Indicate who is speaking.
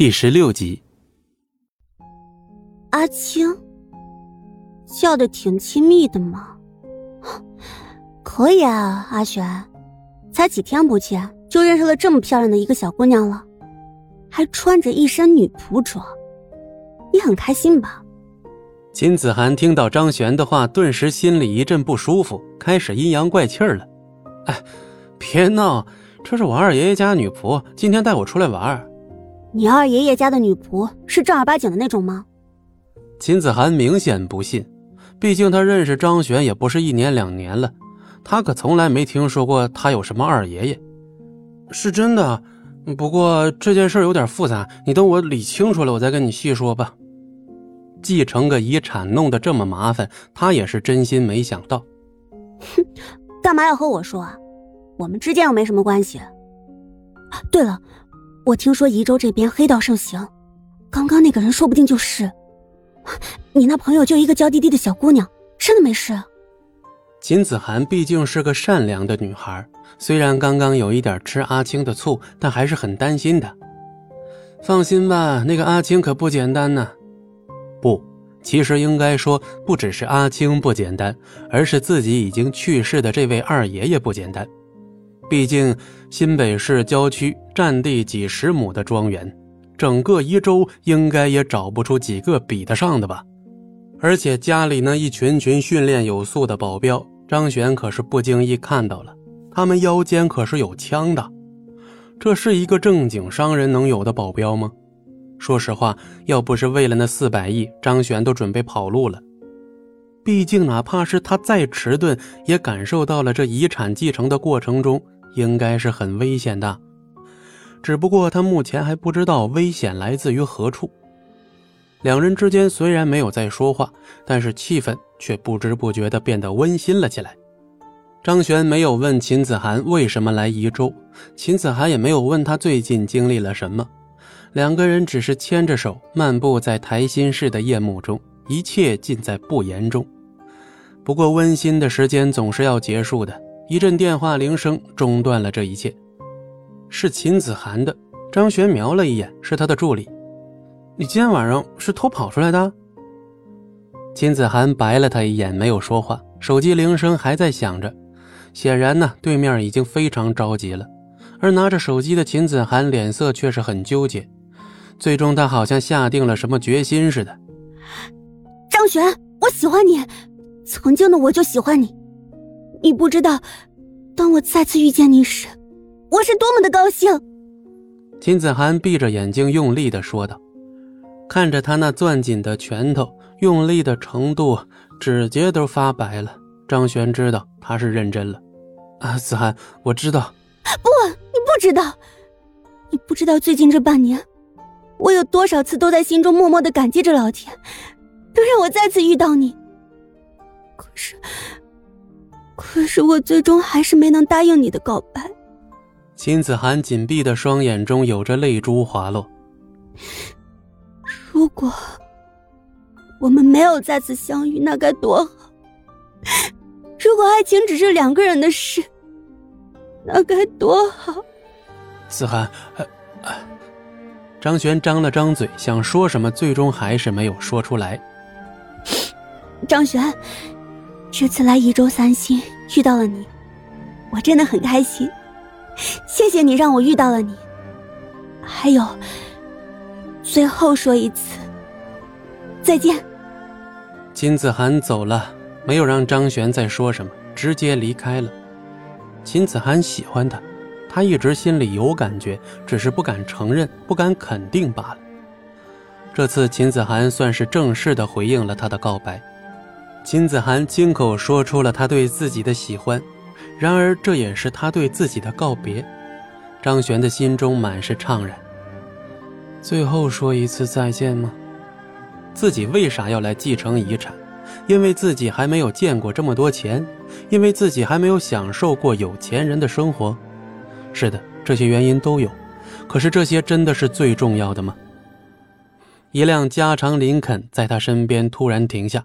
Speaker 1: 第十六集。
Speaker 2: 阿青，叫的挺亲密的嘛。可以啊，阿璇，才几天不见就认识了这么漂亮的一个小姑娘了，还穿着一身女仆装，你很开心吧？
Speaker 1: 秦子涵听到张璇的话，顿时心里一阵不舒服，开始阴阳怪气了。哎，别闹，这是我二爷爷家女仆，今天带我出来玩。
Speaker 2: 你二爷爷家的女仆是正儿八经的那种吗？
Speaker 1: 秦子涵明显不信，毕竟他认识张璇也不是一年两年了，他可从来没听说过他有什么二爷爷。是真的，不过这件事有点复杂，你等我理清楚了，我再跟你细说吧。继承个遗产弄得这么麻烦，他也是真心没想到。
Speaker 2: 哼，干嘛要和我说啊？我们之间又没什么关系。对了。我听说宜州这边黑道盛行，刚刚那个人说不定就是你那朋友，就一个娇滴滴的小姑娘，真的没事。
Speaker 1: 秦子涵毕竟是个善良的女孩，虽然刚刚有一点吃阿青的醋，但还是很担心的。放心吧，那个阿青可不简单呢。不，其实应该说不只是阿青不简单，而是自己已经去世的这位二爷爷不简单。毕竟新北市郊区占地几十亩的庄园，整个宜州应该也找不出几个比得上的吧。而且家里那一群群训练有素的保镖，张璇可是不经意看到了，他们腰间可是有枪的。这是一个正经商人能有的保镖吗？说实话，要不是为了那四百亿，张璇都准备跑路了。毕竟，哪怕是他再迟钝，也感受到了这遗产继承的过程中。应该是很危险的，只不过他目前还不知道危险来自于何处。两人之间虽然没有在说话，但是气氛却不知不觉地变得温馨了起来。张璇没有问秦子涵为什么来宜州，秦子涵也没有问他最近经历了什么，两个人只是牵着手漫步在台心市的夜幕中，一切尽在不言中。不过温馨的时间总是要结束的。一阵电话铃声中断了这一切，是秦子涵的。张璇瞄了一眼，是他的助理。你今天晚上是偷跑出来的？秦子涵白了他一眼，没有说话。手机铃声还在响着，显然呢，对面已经非常着急了。而拿着手机的秦子涵脸色却是很纠结，最终他好像下定了什么决心似的。
Speaker 2: 张璇，我喜欢你，曾经的我就喜欢你。你不知道，当我再次遇见你时，我是多么的高兴。
Speaker 1: 秦子涵闭着眼睛，用力的说道，看着他那攥紧的拳头，用力的程度，指节都发白了。张璇知道他是认真了。啊，子涵，我知道。
Speaker 2: 不，你不知道，你不知道最近这半年，我有多少次都在心中默默的感激着老天，都让我再次遇到你。可是。可是我最终还是没能答应你的告白。
Speaker 1: 秦子涵紧闭的双眼中有着泪珠滑落。
Speaker 2: 如果我们没有再次相遇，那该多好！如果爱情只是两个人的事，那该多好！
Speaker 1: 子涵，张璇张了张嘴，想说什么，最终还是没有说出来。
Speaker 2: 张璇。这次来宜州散心遇到了你，我真的很开心。谢谢你让我遇到了你。还有，最后说一次再见。
Speaker 1: 金子涵走了，没有让张璇再说什么，直接离开了。秦子涵喜欢他，他一直心里有感觉，只是不敢承认，不敢肯定罢了。这次秦子涵算是正式的回应了他的告白。金子涵亲口说出了他对自己的喜欢，然而这也是他对自己的告别。张璇的心中满是怅然。最后说一次再见吗？自己为啥要来继承遗产？因为自己还没有见过这么多钱，因为自己还没有享受过有钱人的生活。是的，这些原因都有。可是这些真的是最重要的吗？一辆加长林肯在他身边突然停下。